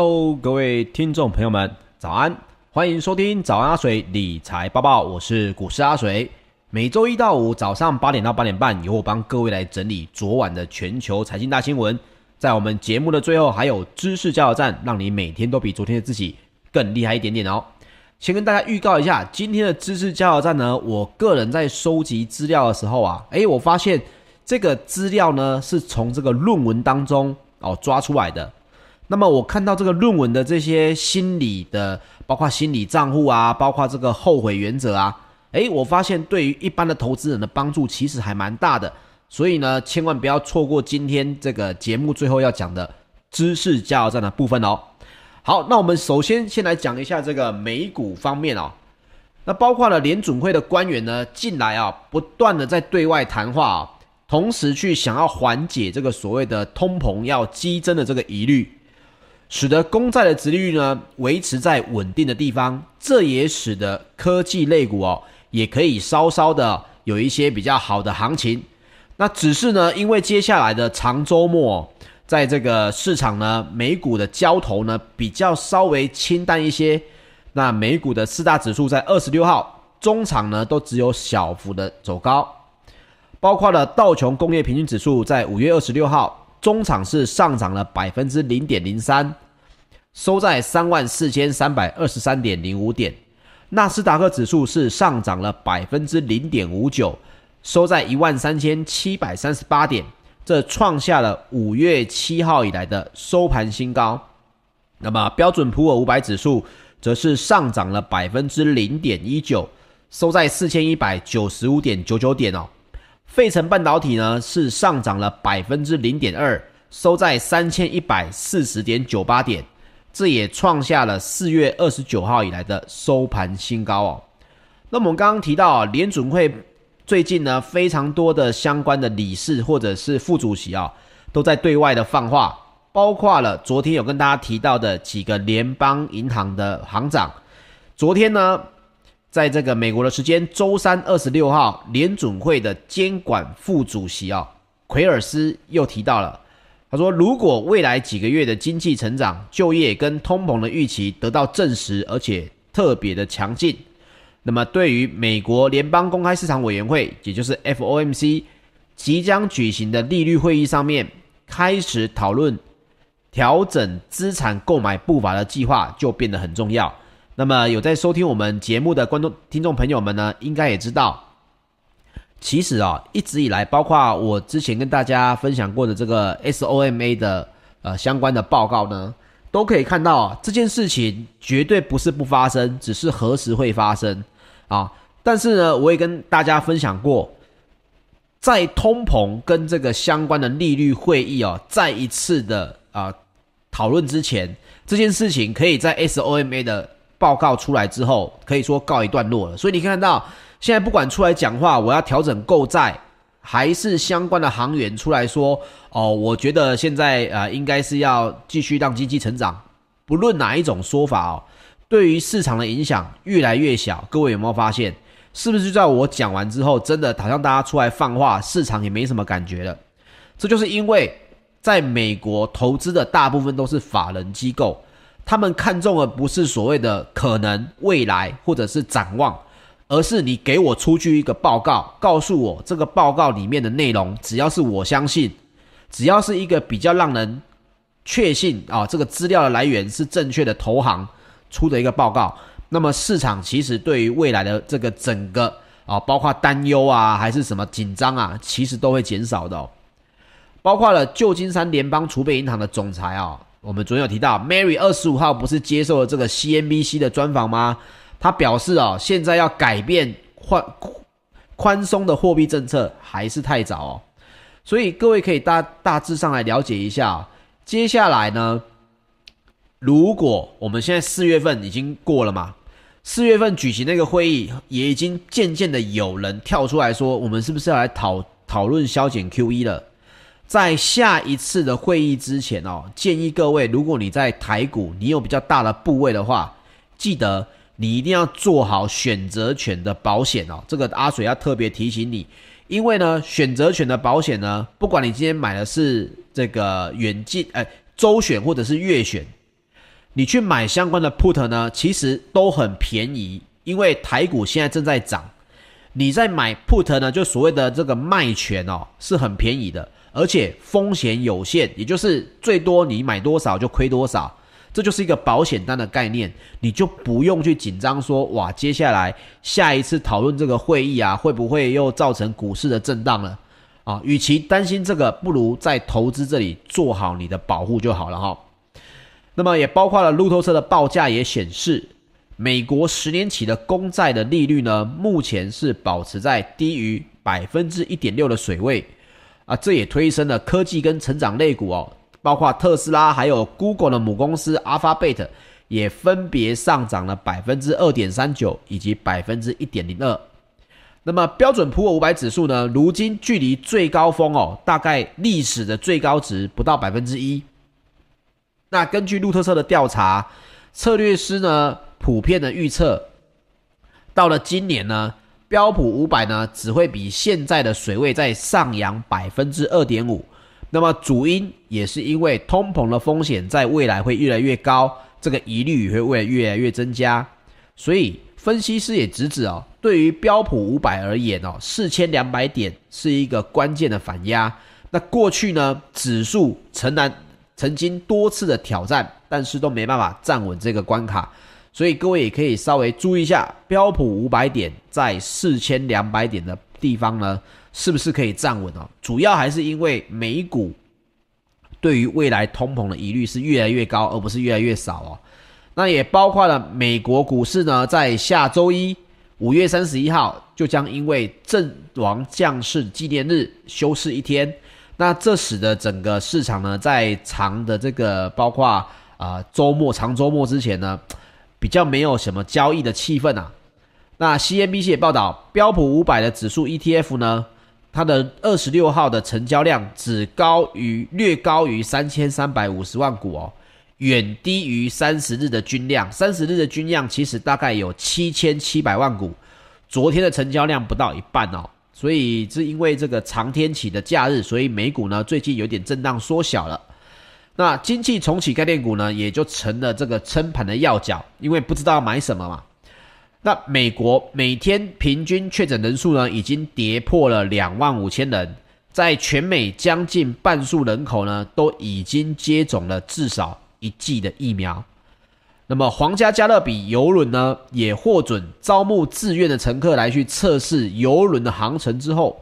Hello，各位听众朋友们，早安！欢迎收听早安阿水理财报报，我是股市阿水。每周一到五早上八点到八点半，由我帮各位来整理昨晚的全球财经大新闻。在我们节目的最后，还有知识加油站，让你每天都比昨天的自己更厉害一点点哦。先跟大家预告一下，今天的知识加油站呢，我个人在收集资料的时候啊，诶，我发现这个资料呢是从这个论文当中哦抓出来的。那么我看到这个论文的这些心理的，包括心理账户啊，包括这个后悔原则啊，诶，我发现对于一般的投资人的帮助其实还蛮大的，所以呢，千万不要错过今天这个节目最后要讲的知识加油站的部分哦。好，那我们首先先来讲一下这个美股方面哦，那包括了联准会的官员呢进来啊，不断的在对外谈话啊，同时去想要缓解这个所谓的通膨要激增的这个疑虑。使得公债的殖利率呢维持在稳定的地方，这也使得科技类股哦也可以稍稍的有一些比较好的行情。那只是呢，因为接下来的长周末，在这个市场呢，美股的交投呢比较稍微清淡一些。那美股的四大指数在二十六号中场呢都只有小幅的走高，包括了道琼工业平均指数在五月二十六号。中场是上涨了百分之零点零三，收在三万四千三百二十三点零五点。纳斯达克指数是上涨了百分之零点五九，收在一万三千七百三十八点，这创下了五月七号以来的收盘新高。那么标准普尔五百指数则是上涨了百分之零点一九，收在四千一百九十五点九九点哦。费城半导体呢是上涨了百分之零点二，收在三千一百四十点九八点，这也创下了四月二十九号以来的收盘新高哦。那我们刚刚提到啊，联准会最近呢非常多的相关的理事或者是副主席啊，都在对外的放话，包括了昨天有跟大家提到的几个联邦银行的行长，昨天呢。在这个美国的时间周三二十六号，联准会的监管副主席啊，奎尔斯又提到了，他说，如果未来几个月的经济成长、就业跟通膨的预期得到证实，而且特别的强劲，那么对于美国联邦公开市场委员会，也就是 FOMC 即将举行的利率会议上面，开始讨论调整资产购买步伐的计划，就变得很重要。那么有在收听我们节目的观众、听众朋友们呢，应该也知道，其实啊，一直以来，包括我之前跟大家分享过的这个 SOMA 的呃相关的报告呢，都可以看到啊，这件事情绝对不是不发生，只是何时会发生啊。但是呢，我也跟大家分享过，在通膨跟这个相关的利率会议哦，再一次的啊讨论之前，这件事情可以在 SOMA 的。报告出来之后，可以说告一段落了。所以你看到现在不管出来讲话，我要调整购债，还是相关的行员出来说，哦，我觉得现在呃应该是要继续让经济成长。不论哪一种说法哦，对于市场的影响越来越小。各位有没有发现？是不是就在我讲完之后，真的好像大家出来放话，市场也没什么感觉了？这就是因为在美国投资的大部分都是法人机构。他们看中的不是所谓的可能未来或者是展望，而是你给我出具一个报告，告诉我这个报告里面的内容，只要是我相信，只要是一个比较让人确信啊，这个资料的来源是正确的投行出的一个报告，那么市场其实对于未来的这个整个啊，包括担忧啊，还是什么紧张啊，其实都会减少的哦，包括了旧金山联邦储备银行的总裁啊。我们昨天有提到，Mary 二十五号不是接受了这个 CNBC 的专访吗？他表示哦，现在要改变宽宽松的货币政策还是太早哦。所以各位可以大大致上来了解一下，接下来呢，如果我们现在四月份已经过了嘛，四月份举行那个会议，也已经渐渐的有人跳出来说，我们是不是要来讨讨论削减 QE 了？在下一次的会议之前哦，建议各位，如果你在台股，你有比较大的部位的话，记得你一定要做好选择权的保险哦。这个阿水要特别提醒你，因为呢，选择权的保险呢，不管你今天买的是这个远近，呃，周选或者是月选，你去买相关的 put 呢，其实都很便宜，因为台股现在正在涨。你在买 put 呢，就所谓的这个卖权哦，是很便宜的，而且风险有限，也就是最多你买多少就亏多少，这就是一个保险单的概念，你就不用去紧张说哇，接下来下一次讨论这个会议啊，会不会又造成股市的震荡了啊？与其担心这个，不如在投资这里做好你的保护就好了哈。那么也包括了路透社的报价也显示。美国十年期的公债的利率呢，目前是保持在低于百分之一点六的水位啊，这也推升了科技跟成长类股哦，包括特斯拉还有 Google 的母公司 Alphabet 也分别上涨了百分之二点三九以及百分之一点零二。那么标准普尔五百指数呢，如今距离最高峰哦，大概历史的最高值不到百分之一。那根据路透社的调查，策略师呢，普遍的预测，到了今年呢，标普五百呢只会比现在的水位再上扬百分之二点五。那么主因也是因为通膨的风险在未来会越来越高，这个疑虑也会越来越增加。所以分析师也直指哦，对于标普五百而言哦，四千两百点是一个关键的反压。那过去呢，指数曾然曾经多次的挑战，但是都没办法站稳这个关卡。所以各位也可以稍微注意一下，标普五百点在四千两百点的地方呢，是不是可以站稳哦？主要还是因为美股对于未来通膨的疑虑是越来越高，而不是越来越少哦。那也包括了美国股市呢，在下周一五月三十一号就将因为阵亡将士纪念日休市一天。那这使得整个市场呢，在长的这个包括啊、周末长周末之前呢。比较没有什么交易的气氛啊。那 CNBC 也报道，标普五百的指数 ETF 呢，它的二十六号的成交量只高于略高于三千三百五十万股哦，远低于三十日的均量。三十日的均量其实大概有七千七百万股，昨天的成交量不到一半哦。所以是因为这个长天启的假日，所以美股呢最近有点震荡缩小了。那经济重启概念股呢，也就成了这个撑盘的要角，因为不知道买什么嘛。那美国每天平均确诊人数呢，已经跌破了两万五千人，在全美将近半数人口呢，都已经接种了至少一剂的疫苗。那么皇家加勒比邮轮呢，也获准招募自愿的乘客来去测试邮轮的航程之后，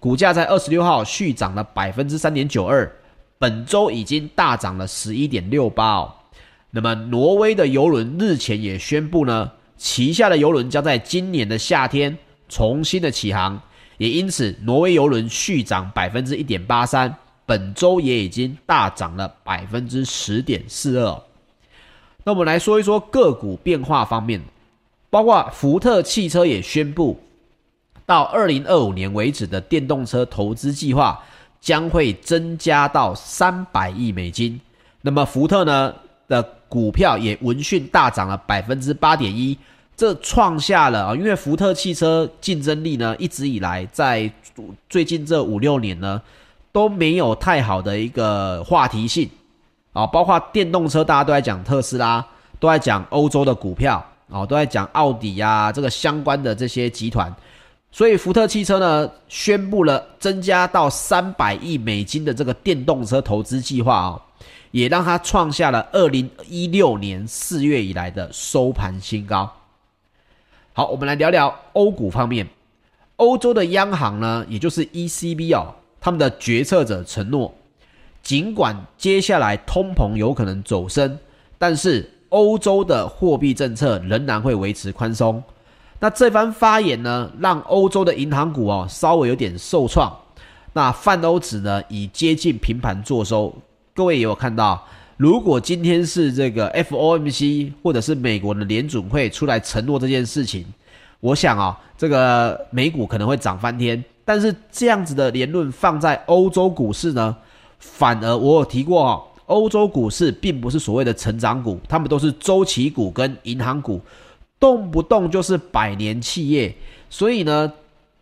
股价在二十六号续涨了百分之三点九二。本周已经大涨了十一点六八哦。那么，挪威的邮轮日前也宣布呢，旗下的邮轮将在今年的夏天重新的起航，也因此，挪威邮轮续涨百分之一点八三，本周也已经大涨了百分之十点四二。那我们来说一说个股变化方面，包括福特汽车也宣布，到二零二五年为止的电动车投资计划。将会增加到三百亿美金。那么福特呢的股票也闻讯大涨了百分之八点一，这创下了啊，因为福特汽车竞争力呢一直以来在最近这五六年呢都没有太好的一个话题性啊，包括电动车大家都在讲特斯拉，都在讲欧洲的股票啊，都在讲奥迪呀这个相关的这些集团。所以福特汽车呢宣布了增加到三百亿美金的这个电动车投资计划啊，也让它创下了二零一六年四月以来的收盘新高。好，我们来聊聊欧股方面，欧洲的央行呢，也就是 ECB 哦，他们的决策者承诺，尽管接下来通膨有可能走升，但是欧洲的货币政策仍然会维持宽松。那这番发言呢，让欧洲的银行股哦稍微有点受创。那泛欧指呢，以接近平盘作收。各位也有看到，如果今天是这个 FOMC 或者是美国的联准会出来承诺这件事情，我想啊、哦，这个美股可能会涨翻天。但是这样子的言论放在欧洲股市呢，反而我有提过哦，欧洲股市并不是所谓的成长股，他们都是周期股跟银行股。动不动就是百年企业，所以呢，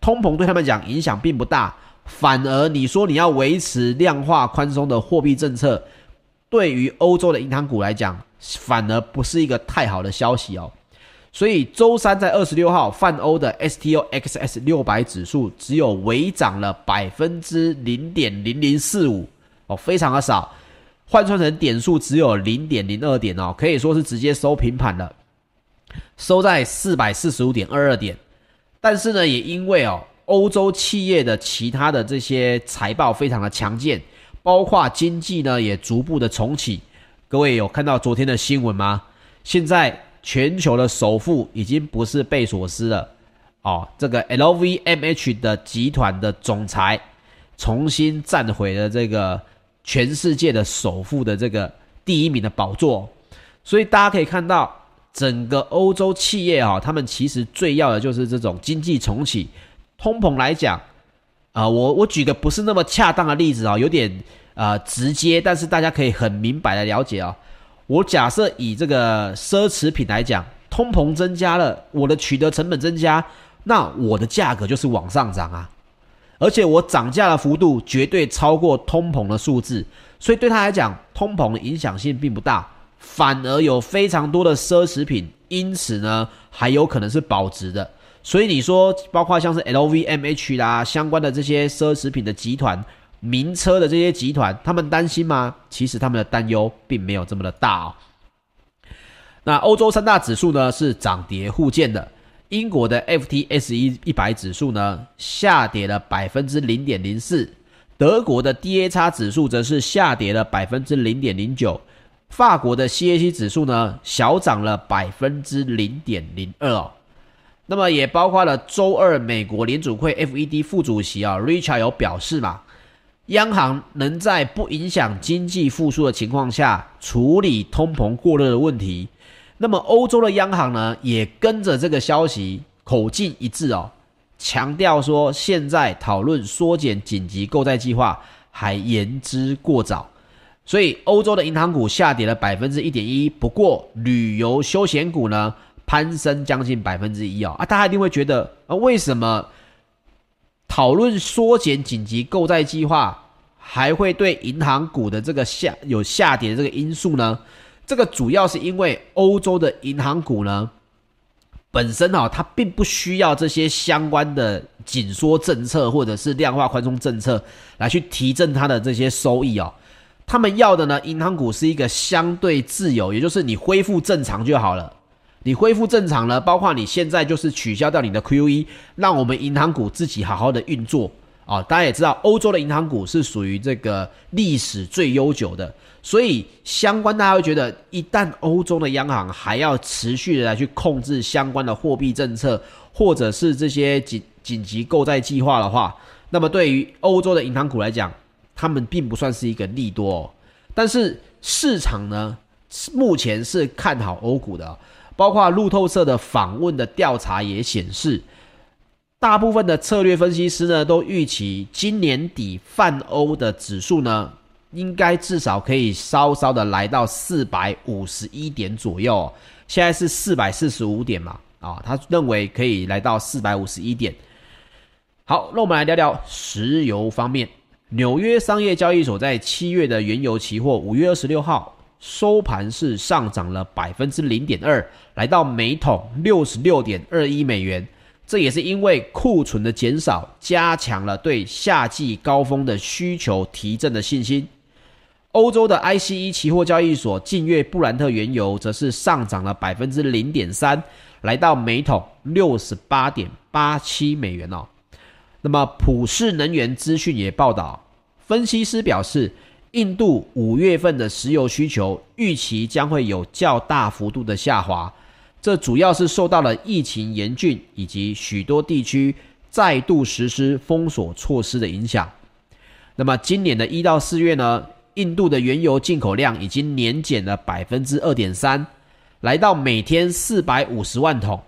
通膨对他们讲影响并不大。反而你说你要维持量化宽松的货币政策，对于欧洲的银行股来讲，反而不是一个太好的消息哦。所以周三在二十六号，泛欧的 STOXX 六百指数只有微涨了百分之零点零零四五哦，非常的少，换算成点数只有零点零二点哦，可以说是直接收平盘了，收在四百四十五点二二点。但是呢，也因为哦，欧洲企业的其他的这些财报非常的强劲，包括经济呢也逐步的重启。各位有看到昨天的新闻吗？现在。全球的首富已经不是贝索斯了，哦，这个 LVMH 的集团的总裁重新站回了这个全世界的首富的这个第一名的宝座，所以大家可以看到，整个欧洲企业啊，他们其实最要的就是这种经济重启。通膨来讲，啊，我我举个不是那么恰当的例子啊，有点啊直接，但是大家可以很明白的了解啊。我假设以这个奢侈品来讲，通膨增加了，我的取得成本增加，那我的价格就是往上涨啊，而且我涨价的幅度绝对超过通膨的数字，所以对他来讲，通膨的影响性并不大，反而有非常多的奢侈品，因此呢，还有可能是保值的。所以你说，包括像是 LVMH 啦，相关的这些奢侈品的集团。名车的这些集团，他们担心吗？其实他们的担忧并没有这么的大哦。那欧洲三大指数呢是涨跌互见的。英国的 FTSE 一百指数呢下跌了百分之零点零四，德国的 DAX 指数则是下跌了百分之零点零九，法国的 CAC 指数呢小涨了百分之零点零二哦。那么也包括了周二美国联储会 FED 副主席啊 Richard 有表示嘛。央行能在不影响经济复苏的情况下处理通膨过热的问题，那么欧洲的央行呢也跟着这个消息口径一致哦，强调说现在讨论缩减紧急购债计划还言之过早，所以欧洲的银行股下跌了百分之一点一，不过旅游休闲股呢攀升将近百分之一啊啊，大家一定会觉得啊为什么？讨论缩减紧急购债计划，还会对银行股的这个下有下跌的这个因素呢？这个主要是因为欧洲的银行股呢，本身啊、它并不需要这些相关的紧缩政策或者是量化宽松政策来去提振它的这些收益哦。他们要的呢，银行股是一个相对自由，也就是你恢复正常就好了。你恢复正常了，包括你现在就是取消掉你的 QE，让我们银行股自己好好的运作啊！大家也知道，欧洲的银行股是属于这个历史最悠久的，所以相关大家会觉得，一旦欧洲的央行还要持续的来去控制相关的货币政策，或者是这些紧紧急购债计划的话，那么对于欧洲的银行股来讲，他们并不算是一个利多哦。但是市场呢，目前是看好欧股的。包括路透社的访问的调查也显示，大部分的策略分析师呢都预期今年底泛欧的指数呢，应该至少可以稍稍的来到四百五十一点左右。现在是四百四十五点嘛，啊，他认为可以来到四百五十一点。好，那我们来聊聊石油方面，纽约商业交易所在七月的原油期货五月二十六号。收盘是上涨了百分之零点二，来到每桶六十六点二一美元。这也是因为库存的减少，加强了对夏季高峰的需求提振的信心。欧洲的 ICE 期货交易所近月布兰特原油则是上涨了百分之零点三，来到每桶六十八点八七美元哦。那么普世能源资讯也报道，分析师表示。印度五月份的石油需求预期将会有较大幅度的下滑，这主要是受到了疫情严峻以及许多地区再度实施封锁措施的影响。那么今年的一到四月呢，印度的原油进口量已经年减了百分之二点三，来到每天四百五十万桶。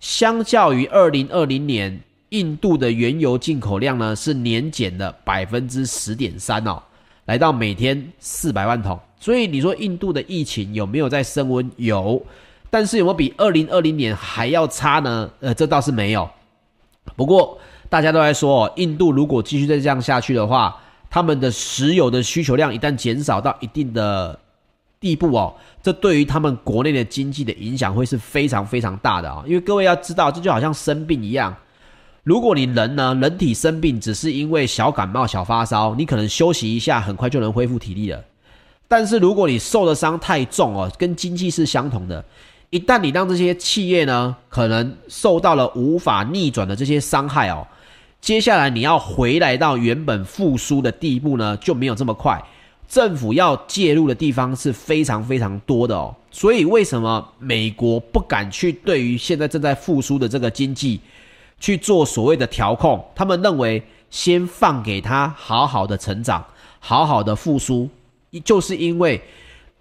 相较于二零二零年，印度的原油进口量呢是年减了百分之十点三哦。来到每天四百万桶，所以你说印度的疫情有没有在升温？有，但是有没有比二零二零年还要差呢？呃，这倒是没有。不过大家都在说，印度如果继续再这样下去的话，他们的石油的需求量一旦减少到一定的地步哦，这对于他们国内的经济的影响会是非常非常大的啊！因为各位要知道，这就好像生病一样，如果你人呢，人体生病只是因为小感冒、小发烧，你可能休息一下，很快就能恢复体力了。但是如果你受的伤太重哦，跟经济是相同的，一旦你让这些企业呢，可能受到了无法逆转的这些伤害哦，接下来你要回来到原本复苏的地步呢，就没有这么快。政府要介入的地方是非常非常多的哦，所以为什么美国不敢去对于现在正在复苏的这个经济去做所谓的调控？他们认为先放给他好好的成长，好好的复苏，就是因为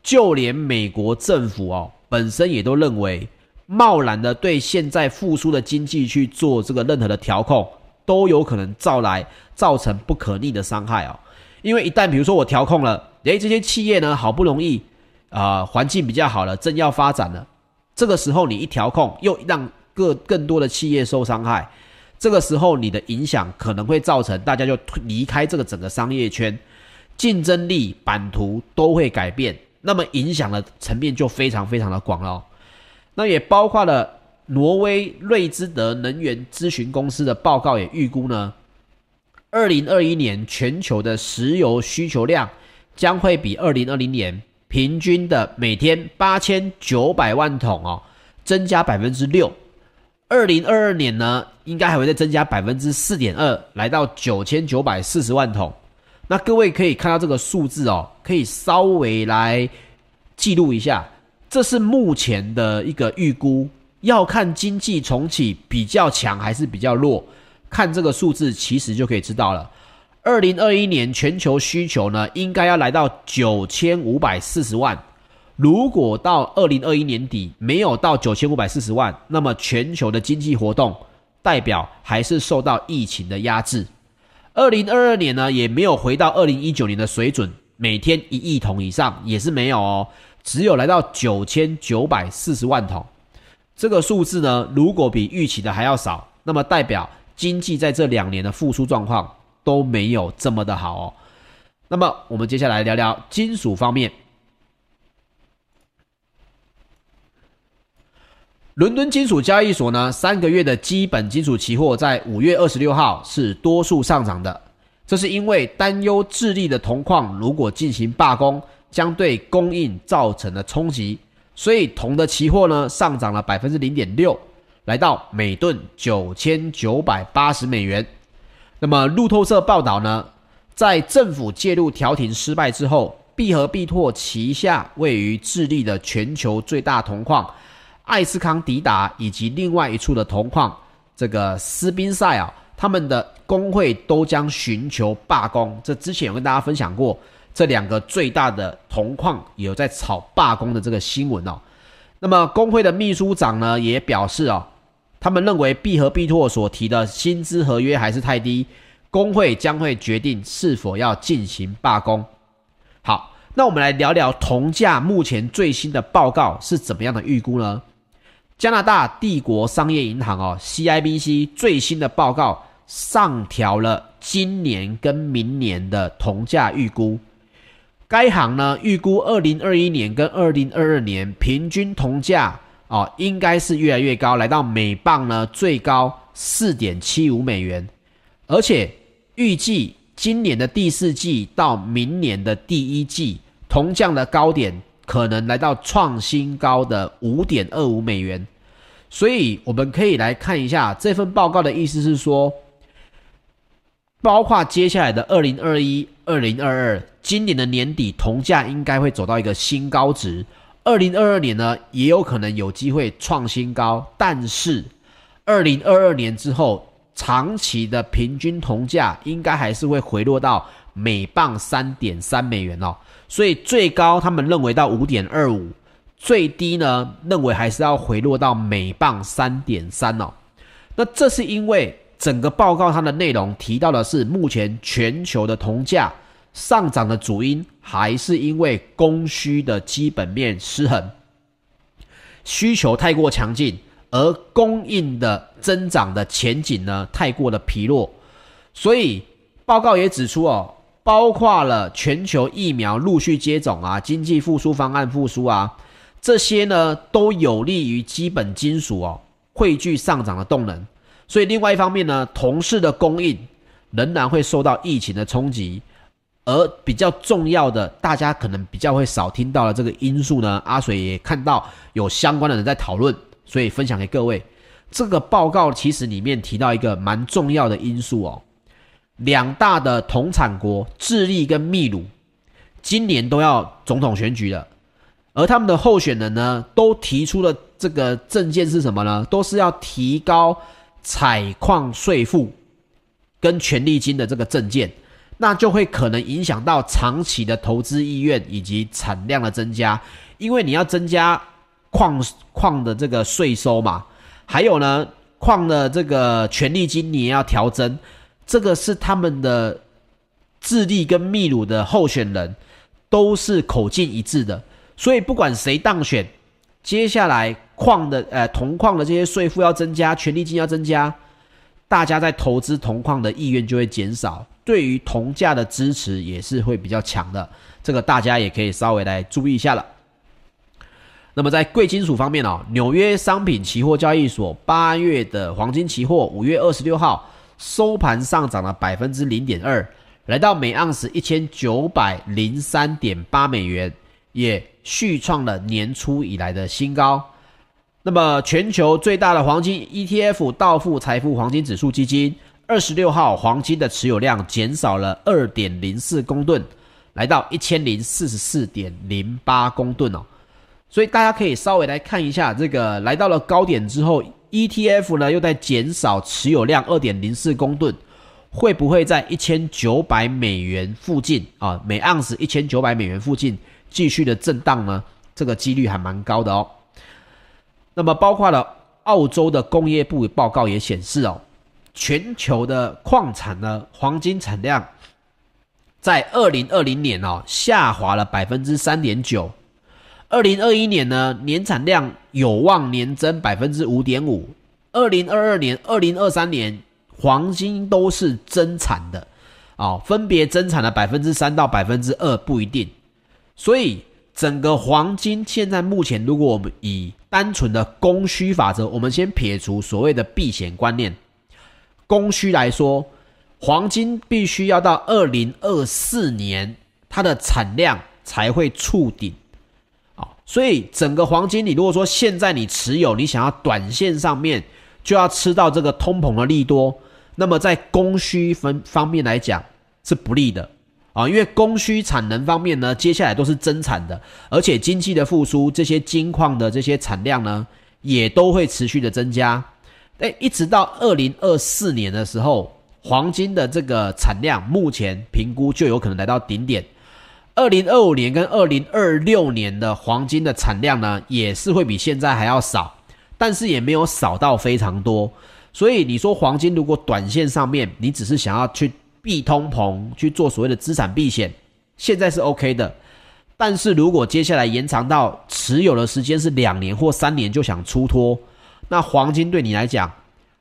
就连美国政府哦本身也都认为，贸然的对现在复苏的经济去做这个任何的调控，都有可能造来造成不可逆的伤害哦。因为一旦比如说我调控了，诶，这些企业呢，好不容易啊，环境比较好了，正要发展了，这个时候你一调控，又让各更多的企业受伤害，这个时候你的影响可能会造成大家就离开这个整个商业圈，竞争力版图都会改变，那么影响的层面就非常非常的广了。那也包括了挪威瑞兹德能源咨询公司的报告也预估呢。二零二一年全球的石油需求量将会比二零二零年平均的每天八千九百万桶哦，增加百分之六。二零二二年呢，应该还会再增加百分之四点二，来到九千九百四十万桶。那各位可以看到这个数字哦，可以稍微来记录一下，这是目前的一个预估，要看经济重启比较强还是比较弱。看这个数字，其实就可以知道了。二零二一年全球需求呢，应该要来到九千五百四十万。如果到二零二一年底没有到九千五百四十万，那么全球的经济活动代表还是受到疫情的压制。二零二二年呢，也没有回到二零一九年的水准，每天一亿桶以上也是没有哦，只有来到九千九百四十万桶。这个数字呢，如果比预期的还要少，那么代表。经济在这两年的复苏状况都没有这么的好哦。那么，我们接下来聊聊金属方面。伦敦金属交易所呢，三个月的基本金属期货在五月二十六号是多数上涨的，这是因为担忧智利的铜矿如果进行罢工，将对供应造成的冲击，所以铜的期货呢上涨了百分之零点六。来到每吨九千九百八十美元。那么路透社报道呢，在政府介入调停失败之后，必和必拓旗下位于智利的全球最大铜矿艾斯康迪达以及另外一处的铜矿这个斯宾塞啊，他们的工会都将寻求罢工。这之前有跟大家分享过，这两个最大的铜矿有在炒罢工的这个新闻哦。那么工会的秘书长呢也表示哦。他们认为必和必拓所提的薪资合约还是太低，工会将会决定是否要进行罢工。好，那我们来聊聊铜价目前最新的报告是怎么样的预估呢？加拿大帝国商业银行哦，CIBC 最新的报告上调了今年跟明年的铜价预估。该行呢预估二零二一年跟二零二二年平均铜价。哦，应该是越来越高，来到每磅呢最高四点七五美元，而且预计今年的第四季到明年的第一季，铜价的高点可能来到创新高的五点二五美元。所以我们可以来看一下这份报告的意思是说，包括接下来的二零二一、二零二二，今年的年底铜价应该会走到一个新高值。二零二二年呢，也有可能有机会创新高，但是二零二二年之后，长期的平均铜价应该还是会回落到每磅三点三美元哦。所以最高他们认为到五点二五，最低呢认为还是要回落到每磅三点三哦。那这是因为整个报告它的内容提到的是目前全球的铜价。上涨的主因还是因为供需的基本面失衡，需求太过强劲，而供应的增长的前景呢太过的疲弱，所以报告也指出哦，包括了全球疫苗陆续接种啊，经济复苏方案复苏啊，这些呢都有利于基本金属哦汇聚上涨的动能。所以另外一方面呢，铜饰的供应仍然会受到疫情的冲击。而比较重要的，大家可能比较会少听到的这个因素呢，阿水也看到有相关的人在讨论，所以分享给各位。这个报告其实里面提到一个蛮重要的因素哦，两大的同产国智利跟秘鲁，今年都要总统选举了，而他们的候选人呢，都提出了这个政见是什么呢？都是要提高采矿税负跟权利金的这个政见。那就会可能影响到长期的投资意愿以及产量的增加，因为你要增加矿矿的这个税收嘛，还有呢，矿的这个权利金你也要调增，这个是他们的智利跟秘鲁的候选人都是口径一致的，所以不管谁当选，接下来矿的呃铜矿的这些税负要增加，权利金要增加，大家在投资铜矿的意愿就会减少。对于铜价的支持也是会比较强的，这个大家也可以稍微来注意一下了。那么在贵金属方面哦，纽约商品期货交易所八月的黄金期货五月二十六号收盘上涨了百分之零点二，来到每盎司一千九百零三点八美元，也续创了年初以来的新高。那么全球最大的黄金 ETF 道富财富黄金指数基金。二十六号黄金的持有量减少了二点零四公吨，来到一千零四十四点零八公吨哦。所以大家可以稍微来看一下，这个来到了高点之后，ETF 呢又在减少持有量二点零四公吨，会不会在一千九百美元附近啊？每盎司一千九百美元附近继续的震荡呢？这个几率还蛮高的哦。那么包括了澳洲的工业部报告也显示哦。全球的矿产呢，黄金产量在二零二零年哦下滑了百分之三点九，二零二一年呢年产量有望年增百分之五点五，二零二二年、二零二三年黄金都是增产的，哦，分别增产了百分之三到百分之二不一定，所以整个黄金现在目前，如果我们以单纯的供需法则，我们先撇除所谓的避险观念。供需来说，黄金必须要到二零二四年，它的产量才会触顶，所以整个黄金，你如果说现在你持有，你想要短线上面就要吃到这个通膨的利多，那么在供需分方面来讲是不利的啊，因为供需产能方面呢，接下来都是增产的，而且经济的复苏，这些金矿的这些产量呢，也都会持续的增加。哎，一直到二零二四年的时候，黄金的这个产量目前评估就有可能来到顶点。二零二五年跟二零二六年的黄金的产量呢，也是会比现在还要少，但是也没有少到非常多。所以你说黄金如果短线上面你只是想要去避通膨，去做所谓的资产避险，现在是 OK 的。但是如果接下来延长到持有的时间是两年或三年，就想出脱。那黄金对你来讲，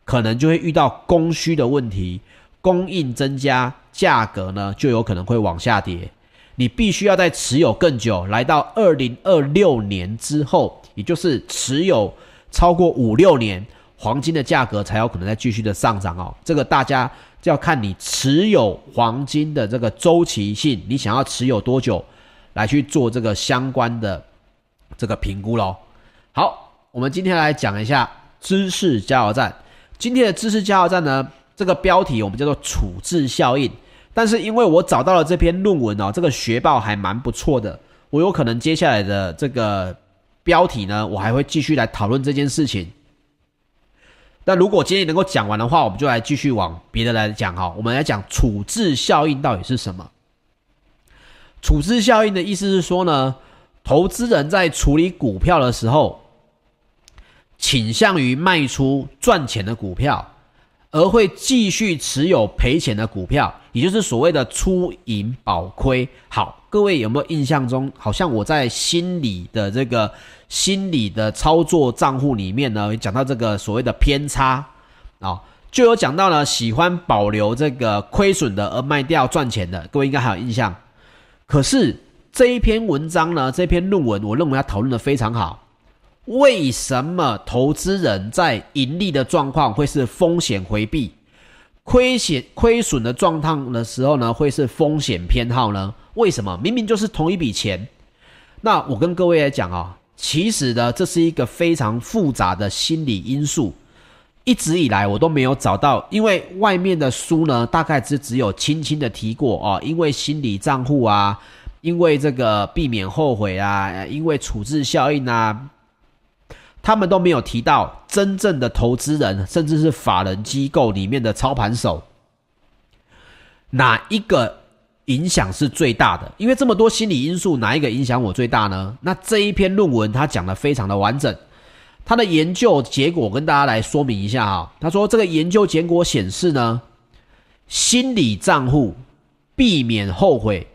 可能就会遇到供需的问题，供应增加，价格呢就有可能会往下跌。你必须要在持有更久，来到二零二六年之后，也就是持有超过五六年，黄金的价格才有可能再继续的上涨哦。这个大家就要看你持有黄金的这个周期性，你想要持有多久，来去做这个相关的这个评估喽。好。我们今天来讲一下知识加油站。今天的知识加油站呢，这个标题我们叫做处置效应。但是因为我找到了这篇论文哦，这个学报还蛮不错的，我有可能接下来的这个标题呢，我还会继续来讨论这件事情。那如果今天能够讲完的话，我们就来继续往别的来讲哈。我们来讲处置效应到底是什么？处置效应的意思是说呢，投资人在处理股票的时候。倾向于卖出赚钱的股票，而会继续持有赔钱的股票，也就是所谓的出盈保亏。好，各位有没有印象中，好像我在心理的这个心理的操作账户里面呢，讲到这个所谓的偏差啊，就有讲到了喜欢保留这个亏损的而卖掉赚钱的，各位应该还有印象。可是这一篇文章呢，这篇论文，我认为他讨论的非常好。为什么投资人在盈利的状况会是风险回避，亏险亏损的状况的时候呢，会是风险偏好呢？为什么？明明就是同一笔钱。那我跟各位来讲啊，其实呢，这是一个非常复杂的心理因素。一直以来我都没有找到，因为外面的书呢，大概只只有轻轻的提过哦，因为心理账户啊，因为这个避免后悔啊，因为处置效应啊。他们都没有提到真正的投资人，甚至是法人机构里面的操盘手，哪一个影响是最大的？因为这么多心理因素，哪一个影响我最大呢？那这一篇论文他讲的非常的完整，他的研究结果跟大家来说明一下哈。他说这个研究结果显示呢，心理账户、避免后悔，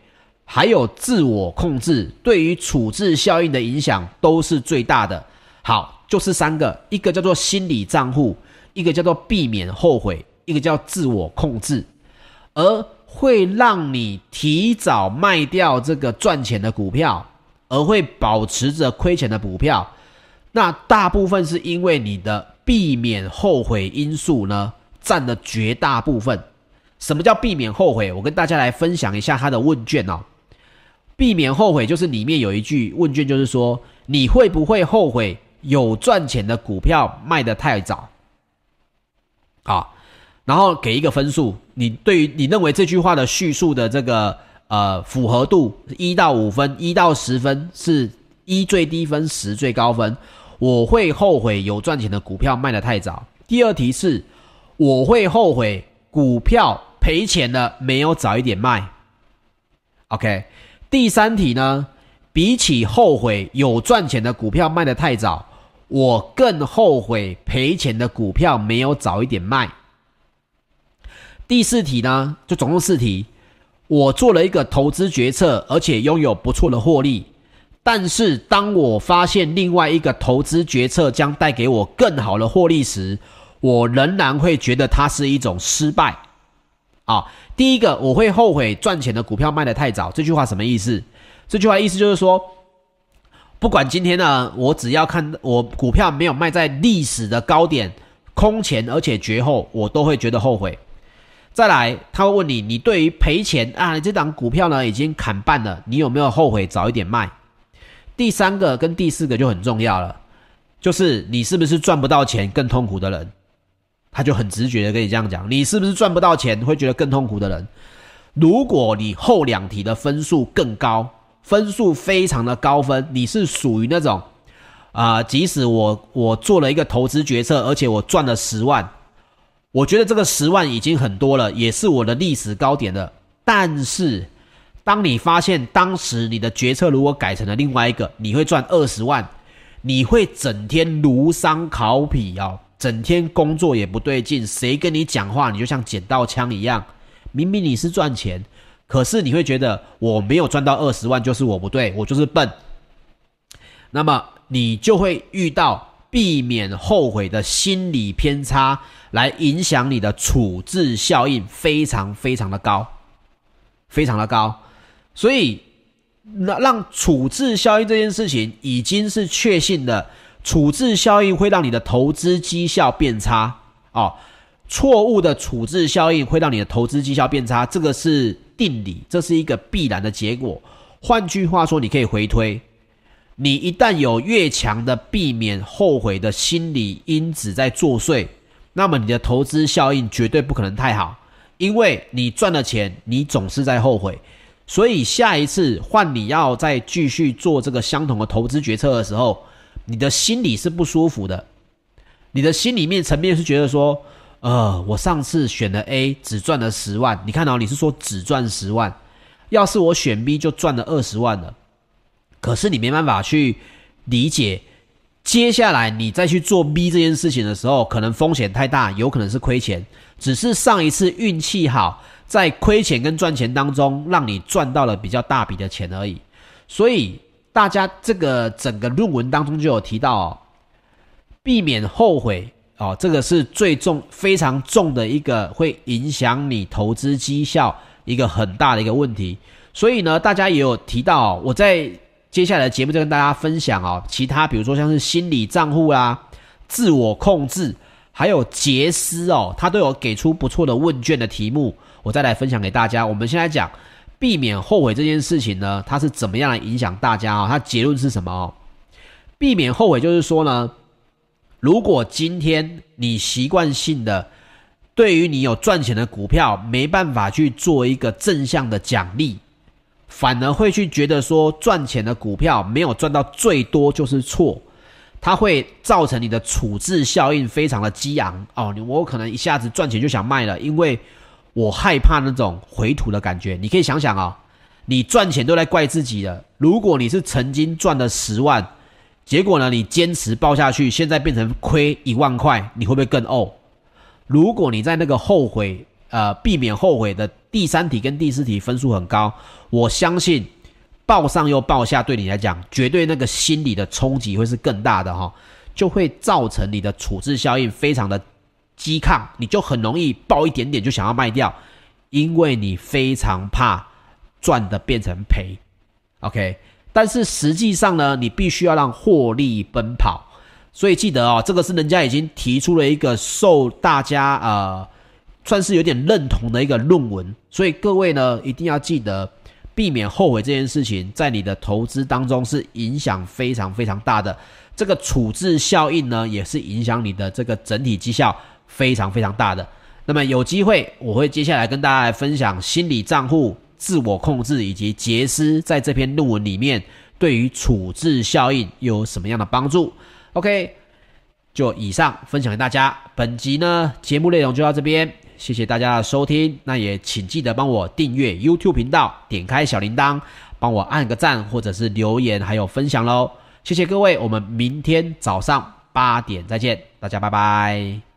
还有自我控制，对于处置效应的影响都是最大的。好。就是三个，一个叫做心理账户，一个叫做避免后悔，一个叫自我控制，而会让你提早卖掉这个赚钱的股票，而会保持着亏钱的股票，那大部分是因为你的避免后悔因素呢，占了绝大部分。什么叫避免后悔？我跟大家来分享一下他的问卷哦。避免后悔就是里面有一句问卷，就是说你会不会后悔？有赚钱的股票卖得太早，啊，然后给一个分数。你对于你认为这句话的叙述的这个呃符合度一到五分，一到十分是一最低分，十最高分。我会后悔有赚钱的股票卖得太早。第二题是我会后悔股票赔钱了没有早一点卖。OK，第三题呢，比起后悔有赚钱的股票卖得太早。我更后悔赔钱的股票没有早一点卖。第四题呢，就总共四题。我做了一个投资决策，而且拥有不错的获利。但是当我发现另外一个投资决策将带给我更好的获利时，我仍然会觉得它是一种失败。啊，第一个我会后悔赚钱的股票卖得太早。这句话什么意思？这句话意思就是说。不管今天呢，我只要看我股票没有卖在历史的高点，空前而且绝后，我都会觉得后悔。再来，他会问你，你对于赔钱啊，你这档股票呢已经砍半了，你有没有后悔早一点卖？第三个跟第四个就很重要了，就是你是不是赚不到钱更痛苦的人？他就很直觉的跟你这样讲，你是不是赚不到钱会觉得更痛苦的人？如果你后两题的分数更高。分数非常的高分，你是属于那种，啊、即使我我做了一个投资决策，而且我赚了十万，我觉得这个十万已经很多了，也是我的历史高点了。但是，当你发现当时你的决策如果改成了另外一个，你会赚二十万，你会整天如丧考妣哦，整天工作也不对劲，谁跟你讲话你就像捡到枪一样，明明你是赚钱。可是你会觉得我没有赚到二十万就是我不对，我就是笨。那么你就会遇到避免后悔的心理偏差，来影响你的处置效应，非常非常的高，非常的高。所以，那让处置效应这件事情已经是确信的，处置效应会让你的投资绩效变差哦。错误的处置效应会让你的投资绩效变差，这个是。定理，这是一个必然的结果。换句话说，你可以回推，你一旦有越强的避免后悔的心理因子在作祟，那么你的投资效应绝对不可能太好，因为你赚了钱，你总是在后悔。所以下一次换你要再继续做这个相同的投资决策的时候，你的心里是不舒服的，你的心里面层面是觉得说。呃，我上次选了 A，只赚了十万。你看到，你是说只赚十万，要是我选 B 就赚了二十万了。可是你没办法去理解，接下来你再去做 B 这件事情的时候，可能风险太大，有可能是亏钱。只是上一次运气好，在亏钱跟赚钱当中，让你赚到了比较大笔的钱而已。所以大家这个整个论文当中就有提到哦，避免后悔。哦，这个是最重、非常重的一个会影响你投资绩效一个很大的一个问题。所以呢，大家也有提到，我在接下来的节目就跟大家分享哦，其他比如说像是心理账户啦、自我控制，还有节思哦，他都有给出不错的问卷的题目，我再来分享给大家。我们先来讲避免后悔这件事情呢，它是怎么样来影响大家哦？它结论是什么哦？避免后悔就是说呢。如果今天你习惯性的对于你有赚钱的股票没办法去做一个正向的奖励，反而会去觉得说赚钱的股票没有赚到最多就是错，它会造成你的处置效应非常的激昂哦。你我可能一下子赚钱就想卖了，因为我害怕那种回吐的感觉。你可以想想啊，你赚钱都在怪自己了。如果你是曾经赚了十万。结果呢？你坚持抱下去，现在变成亏一万块，你会不会更呕？如果你在那个后悔，呃，避免后悔的第三题跟第四题分数很高，我相信抱上又抱下，对你来讲，绝对那个心理的冲击会是更大的哈、就会造成你的处置效应非常的激亢，你就很容易抱一点点就想要卖掉，因为你非常怕赚的变成赔。OK。但是实际上呢，你必须要让获利奔跑，所以记得哦，这个是人家已经提出了一个受大家呃算是有点认同的一个论文，所以各位呢一定要记得避免后悔这件事情，在你的投资当中是影响非常非常大的，这个处置效应呢也是影响你的这个整体绩效非常非常大的。那么有机会我会接下来跟大家来分享心理账户。自我控制以及节思，在这篇论文里面，对于处置效应有什么样的帮助？OK，就以上分享给大家。本集呢，节目内容就到这边，谢谢大家的收听。那也请记得帮我订阅 YouTube 频道，点开小铃铛，帮我按个赞，或者是留言，还有分享喽。谢谢各位，我们明天早上八点再见，大家拜拜。